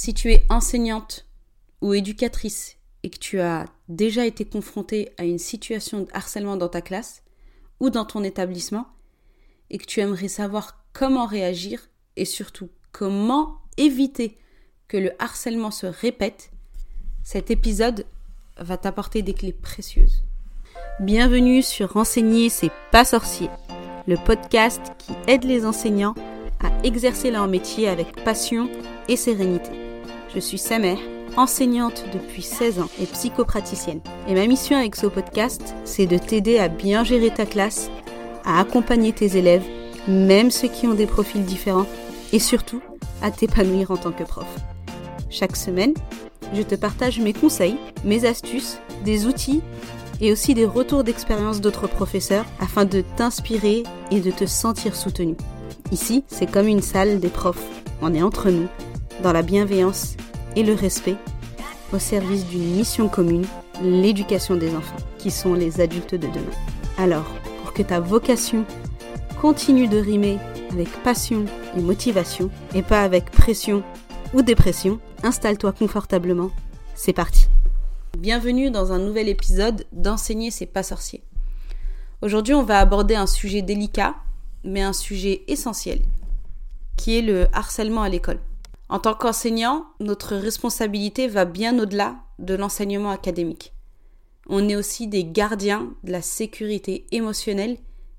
Si tu es enseignante ou éducatrice et que tu as déjà été confrontée à une situation de harcèlement dans ta classe ou dans ton établissement et que tu aimerais savoir comment réagir et surtout comment éviter que le harcèlement se répète, cet épisode va t'apporter des clés précieuses. Bienvenue sur Renseigner, c'est pas sorcier, le podcast qui aide les enseignants à exercer leur métier avec passion et sérénité. Je suis Samer, enseignante depuis 16 ans et psychopraticienne. Et ma mission avec ce podcast, c'est de t'aider à bien gérer ta classe, à accompagner tes élèves, même ceux qui ont des profils différents, et surtout à t'épanouir en tant que prof. Chaque semaine, je te partage mes conseils, mes astuces, des outils et aussi des retours d'expérience d'autres professeurs afin de t'inspirer et de te sentir soutenu. Ici, c'est comme une salle des profs. On est entre nous, dans la bienveillance et le respect, au service d'une mission commune, l'éducation des enfants, qui sont les adultes de demain. Alors, pour que ta vocation continue de rimer avec passion et motivation, et pas avec pression ou dépression, installe-toi confortablement. C'est parti. Bienvenue dans un nouvel épisode d'Enseigner c'est pas sorcier. Aujourd'hui, on va aborder un sujet délicat, mais un sujet essentiel, qui est le harcèlement à l'école. En tant qu'enseignant, notre responsabilité va bien au-delà de l'enseignement académique. On est aussi des gardiens de la sécurité émotionnelle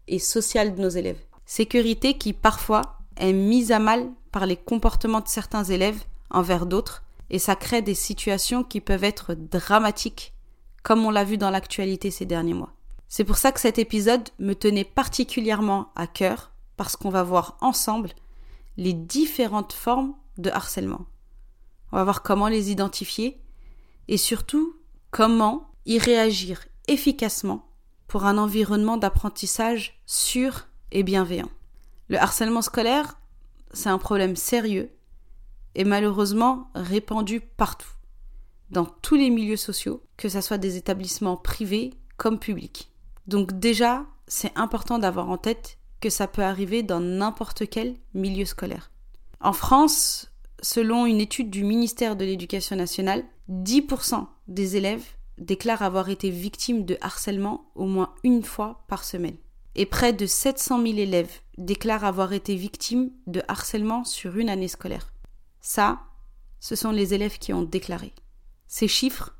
et sociale de nos élèves. Sécurité qui parfois est mise à mal par les comportements de certains élèves envers d'autres, et ça crée des situations qui peuvent être dramatiques, comme on l'a vu dans l'actualité ces derniers mois. C'est pour ça que cet épisode me tenait particulièrement à cœur, parce qu'on va voir ensemble les différentes formes de harcèlement. On va voir comment les identifier et surtout comment y réagir efficacement pour un environnement d'apprentissage sûr et bienveillant. Le harcèlement scolaire, c'est un problème sérieux et malheureusement répandu partout, dans tous les milieux sociaux, que ce soit des établissements privés comme publics. Donc déjà, c'est important d'avoir en tête que ça peut arriver dans n'importe quel milieu scolaire. En France, selon une étude du ministère de l'Éducation nationale, 10% des élèves déclarent avoir été victimes de harcèlement au moins une fois par semaine. Et près de 700 000 élèves déclarent avoir été victimes de harcèlement sur une année scolaire. Ça, ce sont les élèves qui ont déclaré. Ces chiffres,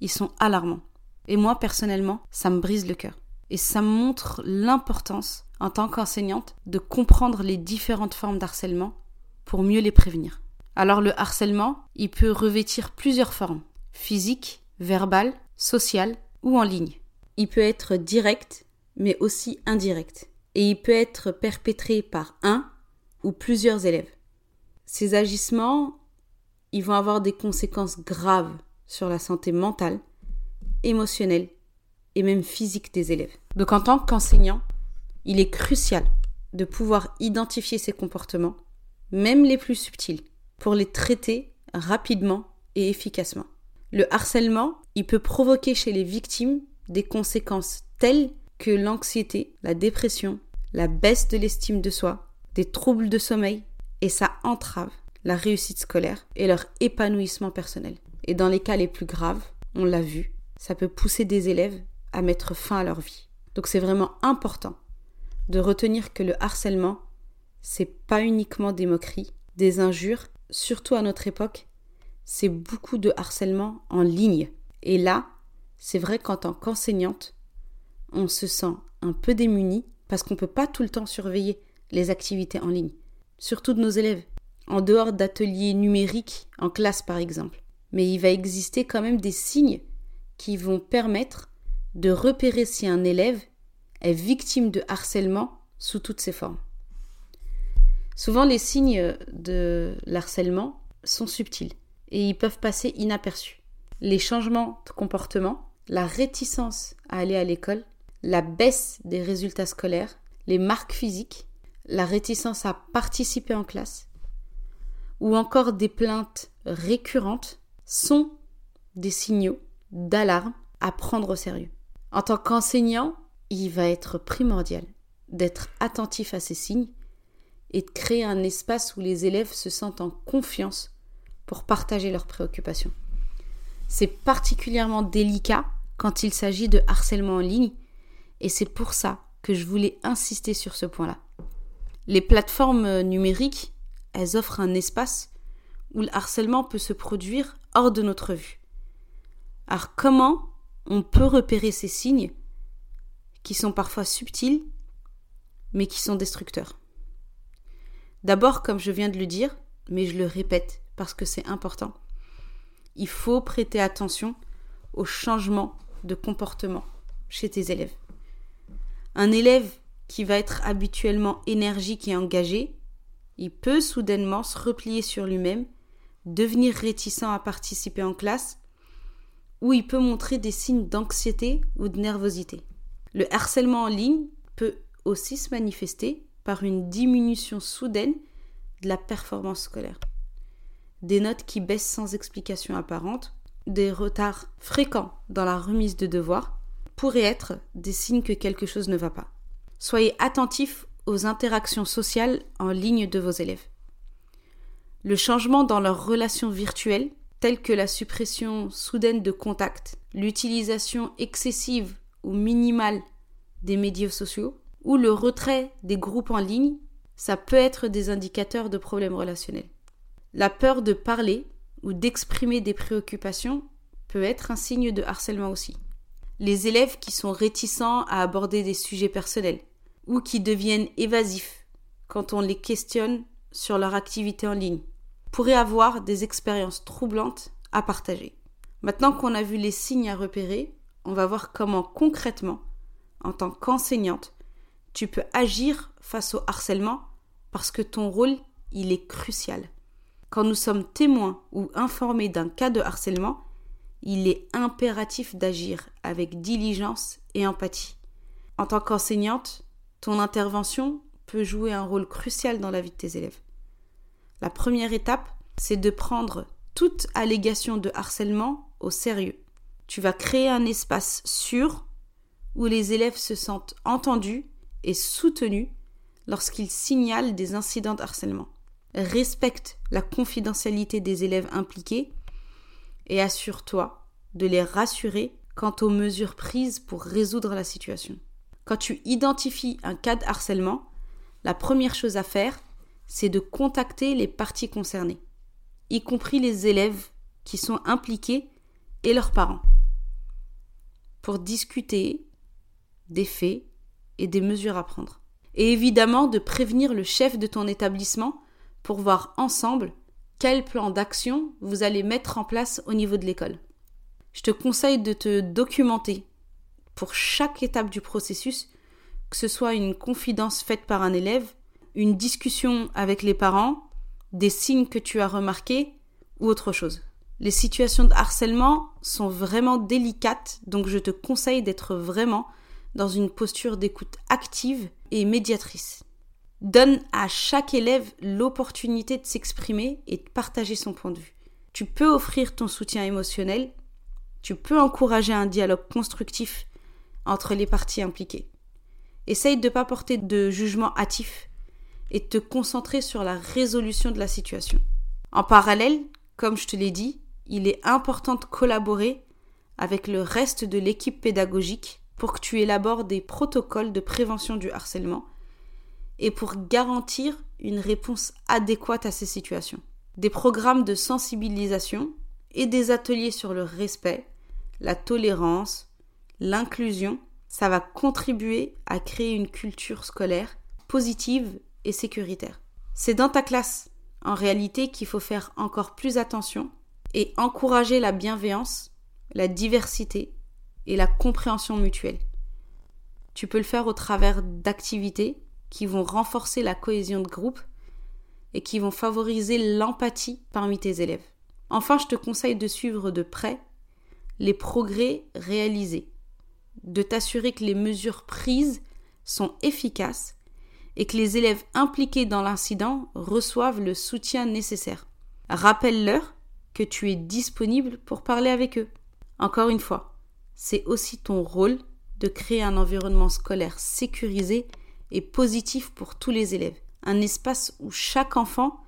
ils sont alarmants. Et moi, personnellement, ça me brise le cœur. Et ça montre l'importance, en tant qu'enseignante, de comprendre les différentes formes d'harcèlement pour mieux les prévenir. Alors le harcèlement, il peut revêtir plusieurs formes, physique, verbal, social ou en ligne. Il peut être direct, mais aussi indirect. Et il peut être perpétré par un ou plusieurs élèves. Ces agissements, ils vont avoir des conséquences graves sur la santé mentale, émotionnelle et même physique des élèves. Donc en tant qu'enseignant, il est crucial de pouvoir identifier ces comportements, même les plus subtils, pour les traiter rapidement et efficacement. Le harcèlement, il peut provoquer chez les victimes des conséquences telles que l'anxiété, la dépression, la baisse de l'estime de soi, des troubles de sommeil, et ça entrave la réussite scolaire et leur épanouissement personnel. Et dans les cas les plus graves, on l'a vu, ça peut pousser des élèves à mettre fin à leur vie. Donc c'est vraiment important de retenir que le harcèlement, c'est pas uniquement des moqueries, des injures, surtout à notre époque, c'est beaucoup de harcèlement en ligne. Et là, c'est vrai qu'en tant qu'enseignante, on se sent un peu démuni parce qu'on ne peut pas tout le temps surveiller les activités en ligne, surtout de nos élèves, en dehors d'ateliers numériques en classe par exemple. Mais il va exister quand même des signes qui vont permettre de repérer si un élève est victime de harcèlement sous toutes ses formes. Souvent, les signes de l'harcèlement sont subtils et ils peuvent passer inaperçus. Les changements de comportement, la réticence à aller à l'école, la baisse des résultats scolaires, les marques physiques, la réticence à participer en classe, ou encore des plaintes récurrentes sont des signaux d'alarme à prendre au sérieux. En tant qu'enseignant, il va être primordial d'être attentif à ces signes et de créer un espace où les élèves se sentent en confiance pour partager leurs préoccupations. C'est particulièrement délicat quand il s'agit de harcèlement en ligne et c'est pour ça que je voulais insister sur ce point-là. Les plateformes numériques, elles offrent un espace où le harcèlement peut se produire hors de notre vue. Alors comment on peut repérer ces signes qui sont parfois subtils mais qui sont destructeurs? D'abord, comme je viens de le dire, mais je le répète parce que c'est important, il faut prêter attention aux changements de comportement chez tes élèves. Un élève qui va être habituellement énergique et engagé, il peut soudainement se replier sur lui-même, devenir réticent à participer en classe, ou il peut montrer des signes d'anxiété ou de nervosité. Le harcèlement en ligne peut aussi se manifester par une diminution soudaine de la performance scolaire. Des notes qui baissent sans explication apparente, des retards fréquents dans la remise de devoirs pourraient être des signes que quelque chose ne va pas. Soyez attentifs aux interactions sociales en ligne de vos élèves. Le changement dans leurs relations virtuelles, telles que la suppression soudaine de contacts, l'utilisation excessive ou minimale des médias sociaux, ou le retrait des groupes en ligne, ça peut être des indicateurs de problèmes relationnels. La peur de parler ou d'exprimer des préoccupations peut être un signe de harcèlement aussi. Les élèves qui sont réticents à aborder des sujets personnels ou qui deviennent évasifs quand on les questionne sur leur activité en ligne pourraient avoir des expériences troublantes à partager. Maintenant qu'on a vu les signes à repérer, on va voir comment concrètement, en tant qu'enseignante, tu peux agir face au harcèlement parce que ton rôle, il est crucial. Quand nous sommes témoins ou informés d'un cas de harcèlement, il est impératif d'agir avec diligence et empathie. En tant qu'enseignante, ton intervention peut jouer un rôle crucial dans la vie de tes élèves. La première étape, c'est de prendre toute allégation de harcèlement au sérieux. Tu vas créer un espace sûr où les élèves se sentent entendus et soutenu lorsqu'il signale des incidents de harcèlement. Respecte la confidentialité des élèves impliqués et assure-toi de les rassurer quant aux mesures prises pour résoudre la situation. Quand tu identifies un cas de harcèlement, la première chose à faire, c'est de contacter les parties concernées, y compris les élèves qui sont impliqués et leurs parents, pour discuter des faits et des mesures à prendre. Et évidemment de prévenir le chef de ton établissement pour voir ensemble quel plan d'action vous allez mettre en place au niveau de l'école. Je te conseille de te documenter pour chaque étape du processus, que ce soit une confidence faite par un élève, une discussion avec les parents, des signes que tu as remarqués ou autre chose. Les situations de harcèlement sont vraiment délicates, donc je te conseille d'être vraiment dans une posture d'écoute active et médiatrice. Donne à chaque élève l'opportunité de s'exprimer et de partager son point de vue. Tu peux offrir ton soutien émotionnel, tu peux encourager un dialogue constructif entre les parties impliquées. Essaye de ne pas porter de jugement hâtif et de te concentrer sur la résolution de la situation. En parallèle, comme je te l'ai dit, il est important de collaborer avec le reste de l'équipe pédagogique pour que tu élabores des protocoles de prévention du harcèlement et pour garantir une réponse adéquate à ces situations. Des programmes de sensibilisation et des ateliers sur le respect, la tolérance, l'inclusion, ça va contribuer à créer une culture scolaire positive et sécuritaire. C'est dans ta classe, en réalité, qu'il faut faire encore plus attention et encourager la bienveillance, la diversité et la compréhension mutuelle. Tu peux le faire au travers d'activités qui vont renforcer la cohésion de groupe et qui vont favoriser l'empathie parmi tes élèves. Enfin, je te conseille de suivre de près les progrès réalisés, de t'assurer que les mesures prises sont efficaces et que les élèves impliqués dans l'incident reçoivent le soutien nécessaire. Rappelle-leur que tu es disponible pour parler avec eux. Encore une fois, c'est aussi ton rôle de créer un environnement scolaire sécurisé et positif pour tous les élèves. Un espace où chaque enfant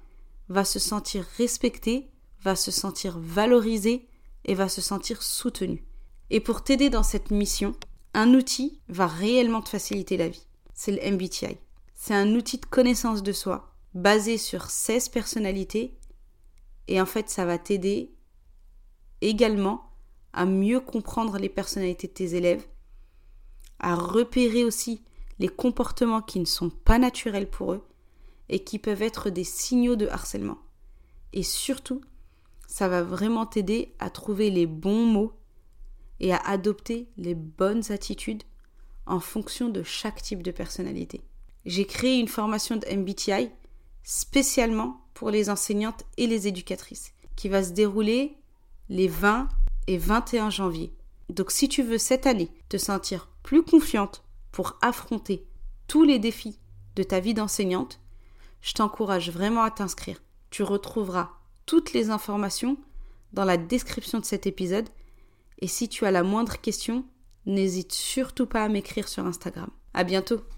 va se sentir respecté, va se sentir valorisé et va se sentir soutenu. Et pour t'aider dans cette mission, un outil va réellement te faciliter la vie. C'est le MBTI. C'est un outil de connaissance de soi basé sur 16 personnalités et en fait ça va t'aider également à mieux comprendre les personnalités de tes élèves, à repérer aussi les comportements qui ne sont pas naturels pour eux et qui peuvent être des signaux de harcèlement. Et surtout, ça va vraiment t'aider à trouver les bons mots et à adopter les bonnes attitudes en fonction de chaque type de personnalité. J'ai créé une formation de MBTI spécialement pour les enseignantes et les éducatrices qui va se dérouler les 20 et 21 janvier. Donc si tu veux cette année te sentir plus confiante pour affronter tous les défis de ta vie d'enseignante, je t'encourage vraiment à t'inscrire. Tu retrouveras toutes les informations dans la description de cet épisode. Et si tu as la moindre question, n'hésite surtout pas à m'écrire sur Instagram. À bientôt!